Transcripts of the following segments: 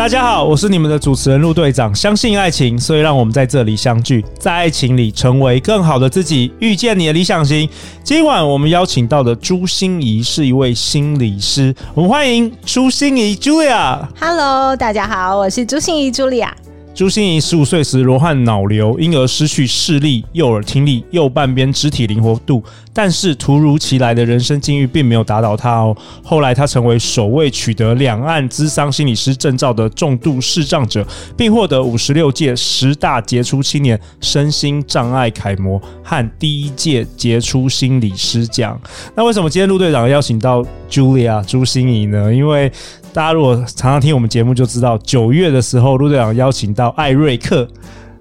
大家好，我是你们的主持人陆队长。相信爱情，所以让我们在这里相聚，在爱情里成为更好的自己，遇见你的理想型。今晚我们邀请到的朱心怡是一位心理师，我们欢迎朱心怡 Julia。Hello，大家好，我是朱心怡 Julia。朱芯仪十五岁时罹患脑瘤，因而失去视力、右耳听力、右半边肢体灵活度。但是突如其来的人生境遇并没有打倒他哦。后来他成为首位取得两岸资商心理师证照的重度视障者，并获得五十六届十大杰出青年身心障碍楷模和第一届杰出心理师奖。那为什么今天陆队长邀请到 Julia 朱心怡呢？因为大家如果常常听我们节目就知道，九月的时候，陆队长邀请到艾瑞克。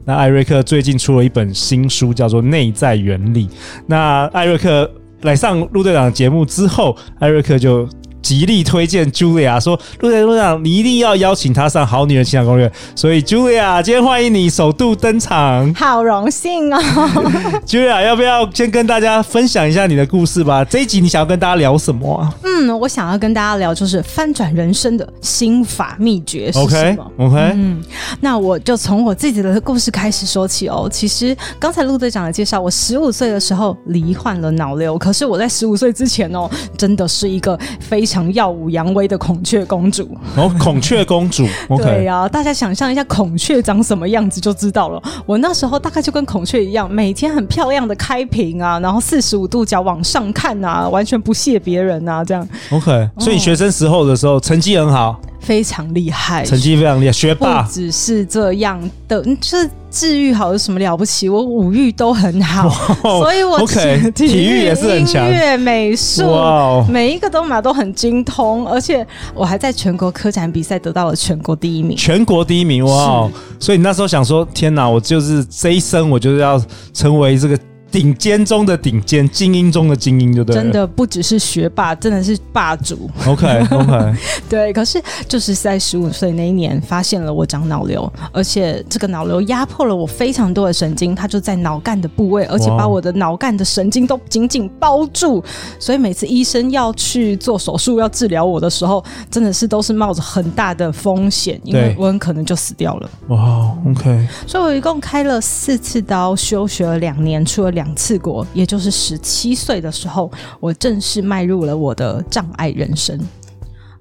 那艾瑞克最近出了一本新书，叫做《内在原理》。那艾瑞克来上陆队长节目之后，艾瑞克就。极力推荐 Julia 说：“陆队长，你一定要邀请她上《好女人情感攻略》。”所以 Julia，今天欢迎你首度登场，好荣幸哦。Julia，要不要先跟大家分享一下你的故事吧？这一集你想要跟大家聊什么啊？嗯，我想要跟大家聊就是翻转人生的心法秘诀是什么？OK，OK，、嗯，那我就从我自己的故事开始说起哦。其实刚才陆队长的介绍，我十五岁的时候罹患了脑瘤，可是我在十五岁之前哦，真的是一个非。常耀武扬威的孔雀公主 哦，孔雀公主，对呀、啊，大家想象一下孔雀长什么样子就知道了。我那时候大概就跟孔雀一样，每天很漂亮的开屏啊，然后四十五度角往上看啊，完全不屑别人啊，这样。OK，所以你学生时候的时候、哦、成绩很好。非常厉害，成绩非常厉害，学霸。不只是这样的，就是治愈好有什么了不起？我五育都很好，哦、所以我体育也是很强，音乐、美术，哇，每一个都嘛都很精通，而且我还在全国科展比赛得到了全国第一名。全国第一名，哇！所以你那时候想说，天哪，我就是这一生，我就是要成为这个。顶尖中的顶尖，精英中的精英，就对了。真的不只是学霸，真的是霸主。OK OK，对。可是就是在十五岁那一年，发现了我长脑瘤，而且这个脑瘤压迫了我非常多的神经，它就在脑干的部位，而且把我的脑干的神经都紧紧包住。所以每次医生要去做手术要治疗我的时候，真的是都是冒着很大的风险，因为我很可能就死掉了。哇，OK。所以我一共开了四次刀，休学了两年，出了两。次国，也就是十七岁的时候，我正式迈入了我的障碍人生。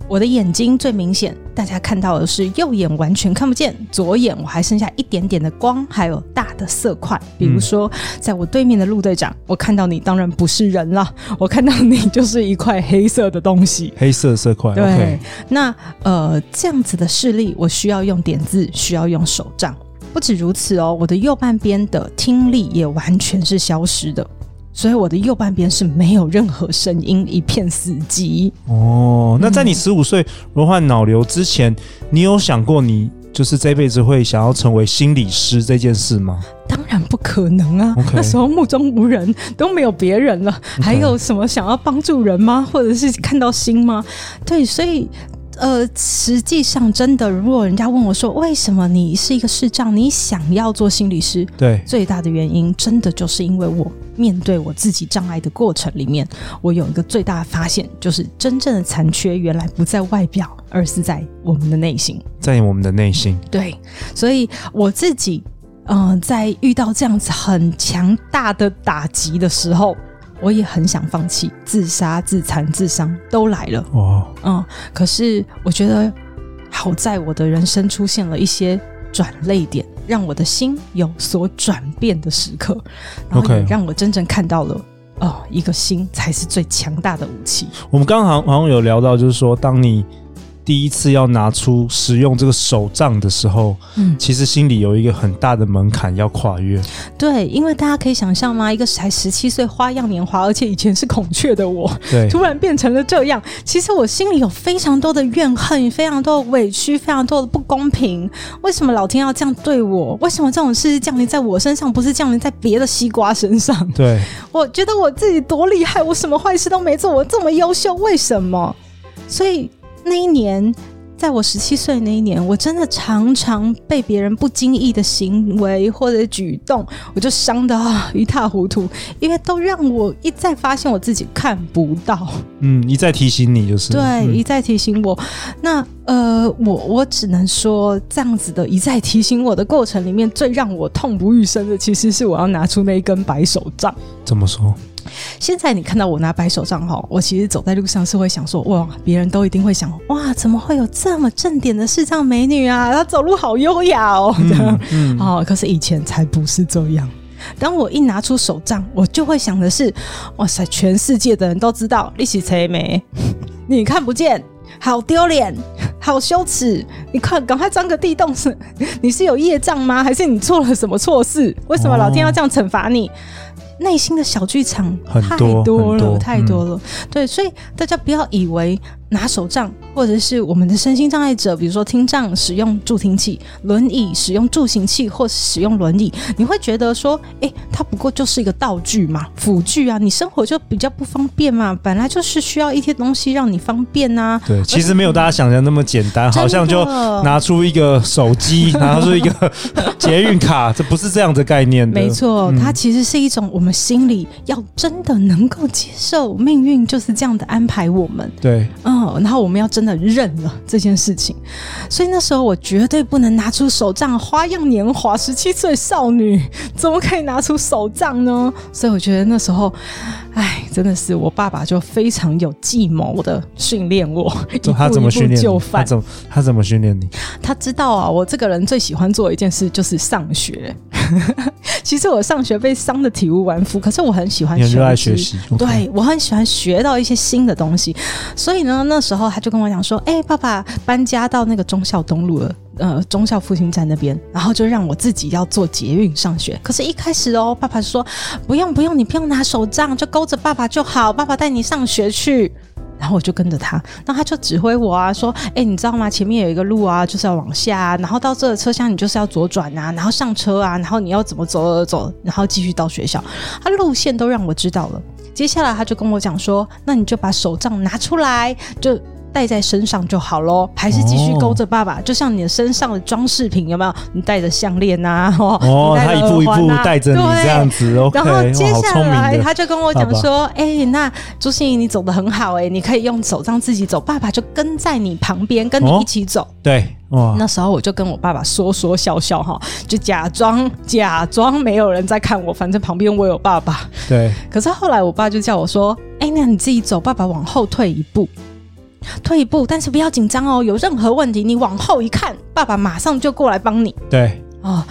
我的眼睛最明显，大家看到的是右眼完全看不见，左眼我还剩下一点点的光，还有大的色块。比如说，在我对面的陆队长，我看到你当然不是人了，我看到你就是一块黑色的东西，黑色色块。对，okay、那呃这样子的视力，我需要用点字，需要用手杖。不止如此哦，我的右半边的听力也完全是消失的，所以我的右半边是没有任何声音，一片死寂。哦，那在你十五岁罹患脑瘤之前，你有想过你就是这辈子会想要成为心理师这件事吗？当然不可能啊.那时候目中无人，都没有别人了.还有什么想要帮助人吗？或者是看到心吗？对，所以。呃，实际上，真的，如果人家问我说，为什么你是一个视障，你想要做心理师？对，最大的原因，真的就是因为我面对我自己障碍的过程里面，我有一个最大的发现，就是真正的残缺原来不在外表，而是在我们的内心，在我们的内心。对，所以我自己，嗯、呃，在遇到这样子很强大的打击的时候。我也很想放弃，自杀、自残、自伤都来了。哦，嗯，可是我觉得好在我的人生出现了一些转泪点，让我的心有所转变的时刻，然后也让我真正看到了哦，一个心才是最强大的武器。我们刚刚好像好像有聊到，就是说，当你第一次要拿出使用这个手杖的时候，嗯，其实心里有一个很大的门槛要跨越。对，因为大家可以想象吗？一个才十七岁花样年华，而且以前是孔雀的我，对，突然变成了这样。其实我心里有非常多的怨恨，非常多的委屈，非常多的不公平。为什么老天要这样对我？为什么这种事降临在我身上，不是降临在别的西瓜身上？对，我觉得我自己多厉害，我什么坏事都没做，我这么优秀，为什么？所以那一年，在我十七岁那一年，我真的常常被别人不经意的行为或者举动，我就伤得啊一塌糊涂，因为都让我一再发现我自己看不到。嗯，一再提醒你就是。对，嗯、一再提醒我。那呃，我我只能说，这样子的一再提醒我的过程里面，最让我痛不欲生的，其实是我要拿出那一根白手杖。怎么说？现在你看到我拿白手杖哈，我其实走在路上是会想说，哇，别人都一定会想，哇，怎么会有这么正点的视障美女啊？她走路好优雅哦，这样、嗯嗯、哦。可是以前才不是这样。当我一拿出手杖，我就会想的是，哇塞，全世界的人都知道你是谁没？你看不见，好丢脸，好羞耻。你快赶快钻个地洞，是 你是有业障吗？还是你做了什么错事？为什么老天要这样惩罚你？哦内心的小剧场太多了，太多了。对，所以大家不要以为。拿手杖，或者是我们的身心障碍者，比如说听障使用助听器，轮椅使用助行器，或是使用轮椅，你会觉得说，哎，它不过就是一个道具嘛，辅具啊，你生活就比较不方便嘛，本来就是需要一些东西让你方便呐、啊。对，其实没有大家想象那么简单，好像就拿出一个手机，拿出一个捷运卡，这不是这样的概念的。没错，它其实是一种我们心里要真的能够接受命运就是这样的安排我们。对，嗯。然后我们要真的认了这件事情，所以那时候我绝对不能拿出手杖，花样年华，十七岁少女怎么可以拿出手杖呢？所以我觉得那时候，哎，真的是我爸爸就非常有计谋的训练我，他怎么训练你？就范。他怎么他怎么训练你？他知道啊，我这个人最喜欢做的一件事就是上学。其实我上学被伤的体无完肤，可是我很喜欢学习。对.我很喜欢学到一些新的东西，所以呢，那时候他就跟我讲说：“哎、欸，爸爸搬家到那个忠孝东路了，呃，忠孝复兴站那边，然后就让我自己要坐捷运上学。可是，一开始哦，爸爸说不用不用，你不用拿手杖，就勾着爸爸就好，爸爸带你上学去。”然后我就跟着他，那他就指挥我啊，说：“哎，你知道吗？前面有一个路啊，就是要往下啊，然后到这个车厢你就是要左转啊，然后上车啊，然后你要怎么走走走，然后继续到学校。他路线都让我知道了。接下来他就跟我讲说：那你就把手杖拿出来，就。”戴在身上就好喽，还是继续勾着爸爸？哦、就像你的身上的装饰品有没有？你戴着项链呐，哦，哦他一步一步带着你这样子。然后接下来他就跟我讲说：“哎、欸，那朱心怡你走得很好、欸，哎，你可以用手杖自己走，爸爸就跟在你旁边，跟你一起走。哦”对，那时候我就跟我爸爸说说笑笑哈，就假装假装没有人在看我，反正旁边我有爸爸。对。可是后来我爸就叫我说：“哎、欸，那你自己走，爸爸往后退一步。”退一步，但是不要紧张哦。有任何问题，你往后一看，爸爸马上就过来帮你。对。啊，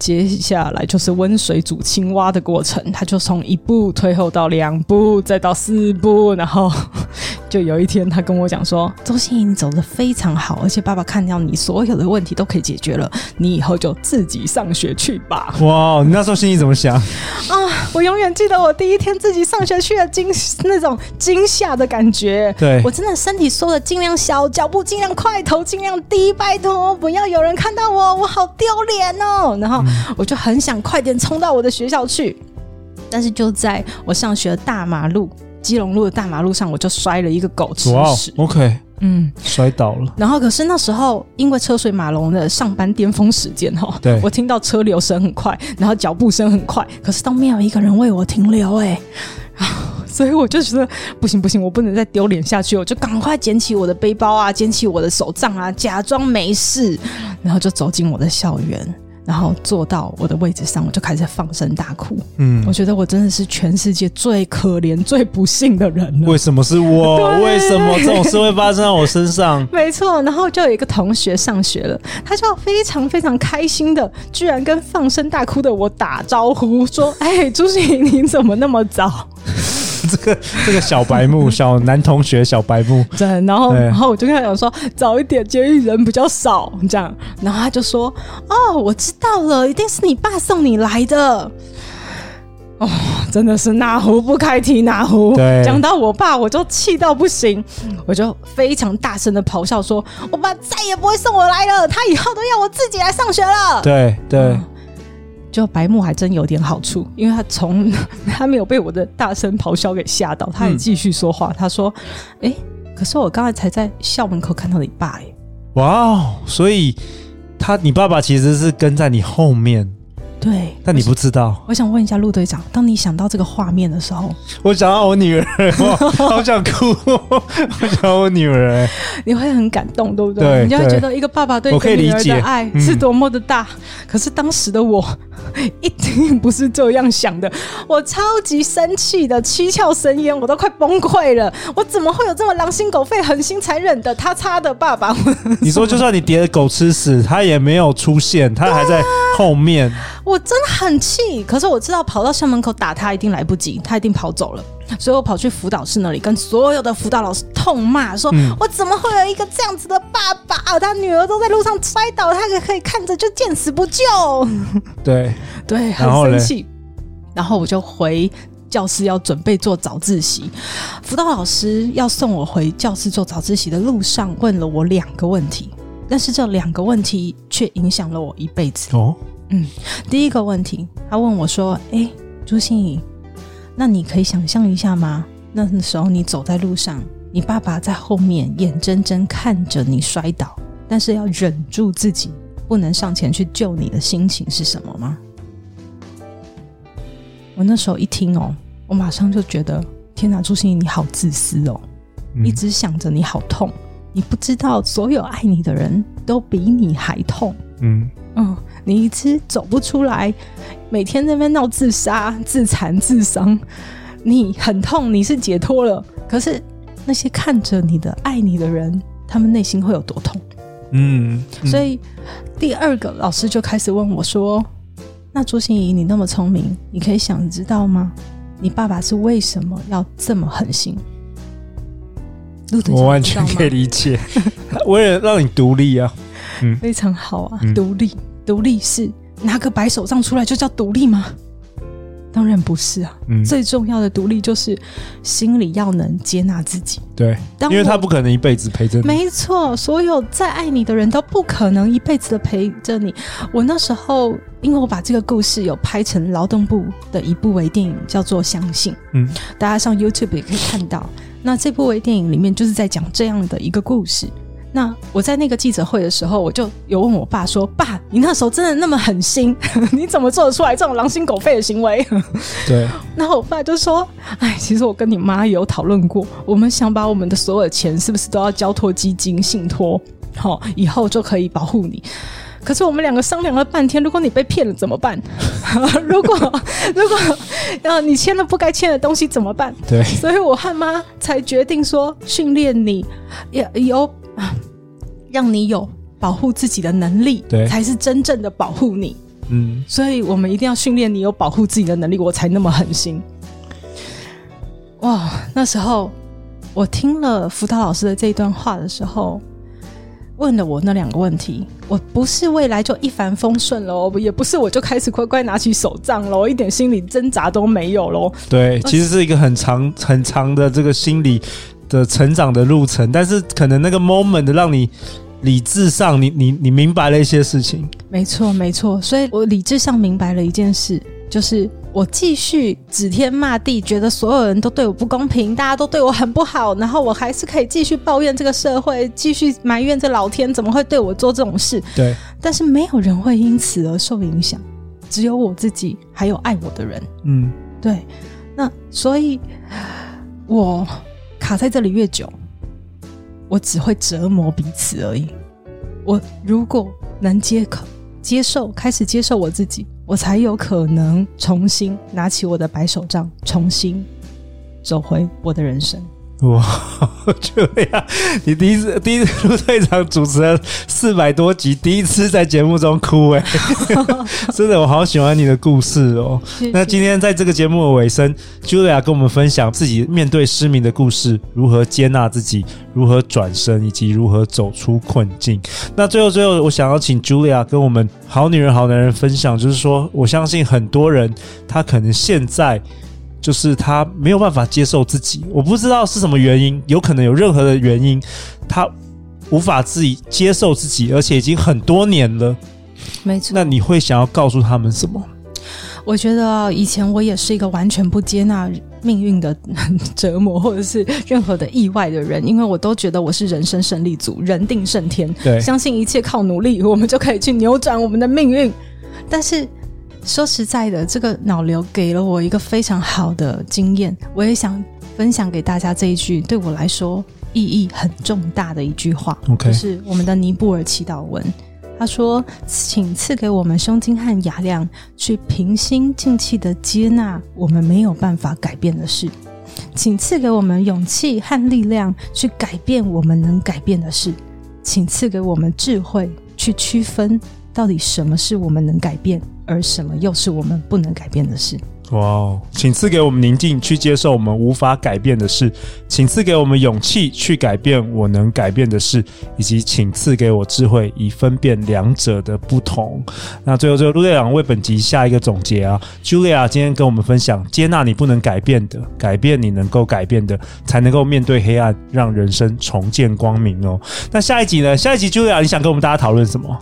接下来就是温水煮青蛙的过程，他就从一步退后到两步，再到四步，然后就有一天他跟我讲说：“周欣怡，你走得非常好，而且爸爸看到你所有的问题都可以解决了，你以后就自己上学去吧。”哇，你那时候心里怎么想？啊，我永远记得我第一天自己上学去的惊那种惊吓的感觉。对，我真的身体缩的尽量小，脚步尽量快，头尽量低，拜托不要有人看到我，我好丢脸哦。然后我就很想快点冲到我的学校去，但是就在我上学的大马路基隆路的大马路上，我就摔了一个狗吃屎。Wow, OK，嗯，摔倒了。然后可是那时候因为车水马龙的上班巅峰时间哈，对，我听到车流声很快，然后脚步声很快，可是都没有一个人为我停留哎，所以我就觉得不行不行，我不能再丢脸下去，我就赶快捡起我的背包啊，捡起我的手杖啊，假装没事，然后就走进我的校园。然后坐到我的位置上，我就开始放声大哭。嗯，我觉得我真的是全世界最可怜、最不幸的人了。为什么是我？为什么这种事会发生在我身上？没错。然后就有一个同学上学了，他就非常非常开心的，居然跟放声大哭的我打招呼，说：“哎，朱芯仪，你怎么那么早？” 这个这个小白目，小男同学，小白目。对，然后然后我就跟他讲说，早一点监狱人比较少，这样。然后他就说，哦，我知道了，一定是你爸送你来的。哦，真的是哪壶不开提哪壶。对，讲到我爸，我就气到不行，我就非常大声的咆哮说：“我爸再也不会送我来了，他以后都要我自己来上学了。”对对。对就白木还真有点好处，因为他从 他没有被我的大声咆哮给吓到，他也继续说话。嗯、他说：“哎、欸，可是我刚才才在校门口看到你爸哎。”哇哦，所以他你爸爸其实是跟在你后面。对，但你不知道。我想问一下陆队长，当你想到这个画面的时候，我想到我女儿，我好想哭，我想到我女儿，你会很感动，对不对？对，你就会觉得一个爸爸对一个女儿的爱是多么的大。嗯、可是当时的我 一定不是这样想的，我超级生气的，七窍生烟，我都快崩溃了。我怎么会有这么狼心狗肺、狠心残忍的他擦的爸爸？你说，就算你叠的狗吃屎，他也没有出现，他还在后面。我真的很气，可是我知道跑到校门口打他一定来不及，他一定跑走了，所以我跑去辅导室那里，跟所有的辅导老师痛骂，说、嗯、我怎么会有一个这样子的爸爸？他女儿都在路上摔倒，他可以看着就见死不救。对对，很生气。然后我就回教室要准备做早自习，辅导老师要送我回教室做早自习的路上，问了我两个问题，但是这两个问题却影响了我一辈子哦。嗯，第一个问题，他问我说：“哎，朱心怡，那你可以想象一下吗？那时候你走在路上，你爸爸在后面眼睁睁看着你摔倒，但是要忍住自己不能上前去救你的心情是什么吗？”我那时候一听哦，我马上就觉得，天哪，朱心怡你好自私哦，嗯、一直想着你好痛，你不知道所有爱你的人都比你还痛。嗯嗯。你一直走不出来，每天在那边闹自杀、自残、自伤，你很痛，你是解脱了，可是那些看着你的、爱你的人，他们内心会有多痛？嗯，嗯，所以第二个老师就开始问我说：“那朱心怡，你那么聪明，你可以想知道吗？你爸爸是为什么要这么狠心？”我完全可以理解，为了让你独立啊，嗯，非常好啊，独立。独立是拿个白手杖出来就叫独立吗？当然不是啊。嗯，最重要的独立就是心里要能接纳自己。对，因为他不可能一辈子陪着你。没错，所有再爱你的人都不可能一辈子的陪着你。我那时候，因为我把这个故事有拍成劳动部的一部微电影，叫做《相信》。嗯，大家上 YouTube 也可以看到。那这部微电影里面就是在讲这样的一个故事。那我在那个记者会的时候，我就有问我爸说：“爸，你那时候真的那么狠心？你怎么做得出来这种狼心狗肺的行为？”对。然后我爸就说：“哎，其实我跟你妈有讨论过，我们想把我们的所有钱是不是都要交托基金信托，好，以后就可以保护你。可是我们两个商量了半天，如果你被骗了怎么办？如果如果呃你签了不该签的东西怎么办？对。所以我和妈才决定说，训练你也有。”啊，让你有保护自己的能力，对，才是真正的保护你。嗯，所以我们一定要训练你有保护自己的能力，我才那么狠心。哇，那时候我听了辅导老师的这一段话的时候，问了我那两个问题。我不是未来就一帆风顺喽，也不是我就开始乖乖拿起手杖了，我一点心理挣扎都没有喽。对，其实是一个很长很长的这个心理。的成长的路程，但是可能那个 moment 让你理智上你，你你你明白了一些事情。没错，没错。所以我理智上明白了一件事，就是我继续指天骂地，觉得所有人都对我不公平，大家都对我很不好，然后我还是可以继续抱怨这个社会，继续埋怨这老天怎么会对我做这种事。对，但是没有人会因此而受影响，只有我自己，还有爱我的人。嗯，对。那所以，我。卡在这里越久，我只会折磨彼此而已。我如果能接可接受，开始接受我自己，我才有可能重新拿起我的白手杖，重新走回我的人生。哇，就这样，你第一次第一次陆队长主持了四百多集，第一次在节目中哭哎，真的，我好喜欢你的故事哦。谢谢。那今天在这个节目的尾声，Julia 跟我们分享自己面对失明的故事，如何接纳自己，如何转身，以及如何走出困境。那最后最后，我想要请 Julia 跟我们好女人好男人分享，就是说，我相信很多人他可能现在。就是他没有办法接受自己，我不知道是什么原因，有可能有任何的原因，他无法自己接受自己，而且已经很多年了。没错。那你会想要告诉他们什么？我觉得以前我也是一个完全不接纳命运的折磨或者是任何的意外的人，因为我都觉得我是人生胜利组，人定胜天，对，相信一切靠努力，我们就可以去扭转我们的命运。但是。说实在的，这个脑瘤给了我一个非常好的经验，我也想分享给大家这一句对我来说意义很重大的一句话。OK，就是我们的尼布尔祈祷文。他说：“请赐给我们胸襟和雅量，去平心静气的接纳我们没有办法改变的事；请赐给我们勇气和力量，去改变我们能改变的事；请赐给我们智慧，去区分到底什么是我们能改变。”而什么又是我们不能改变的事？哇哦！请赐给我们宁静，去接受我们无法改变的事；请赐给我们勇气，去改变我能改变的事；以及请赐给我智慧，以分辨两者的不同。那最后，最后，陆队长为本集下一个总结啊！Julia 今天跟我们分享：接纳你不能改变的，改变你能够改变的，才能够面对黑暗，让人生重见光明哦。那下一集呢？下一集 Julia 你想跟我们大家讨论什么？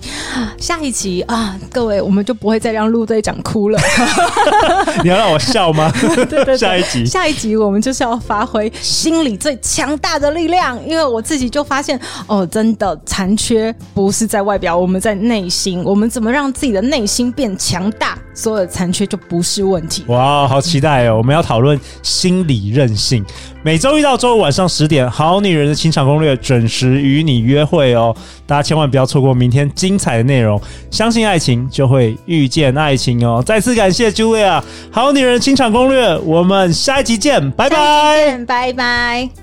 下一集啊，各位，我们就不会再让陆队长哭了。你要。让我笑吗？对对对，下一集，下一集我们就是要发挥心理最强大的力量，因为我自己就发现，哦，真的残缺不是在外表，我们在内心，我们怎么让自己的内心变强大，所有的残缺就不是问题。哇，好期待哦！我们要讨论心理韧性。每周一到周五晚上十点，《好女人的情场攻略》准时与你约会哦！大家千万不要错过明天精彩的内容。相信爱情，就会遇见爱情哦！再次感谢 Julia，《好女人的情场攻略》，我们下一集见，拜拜，拜拜。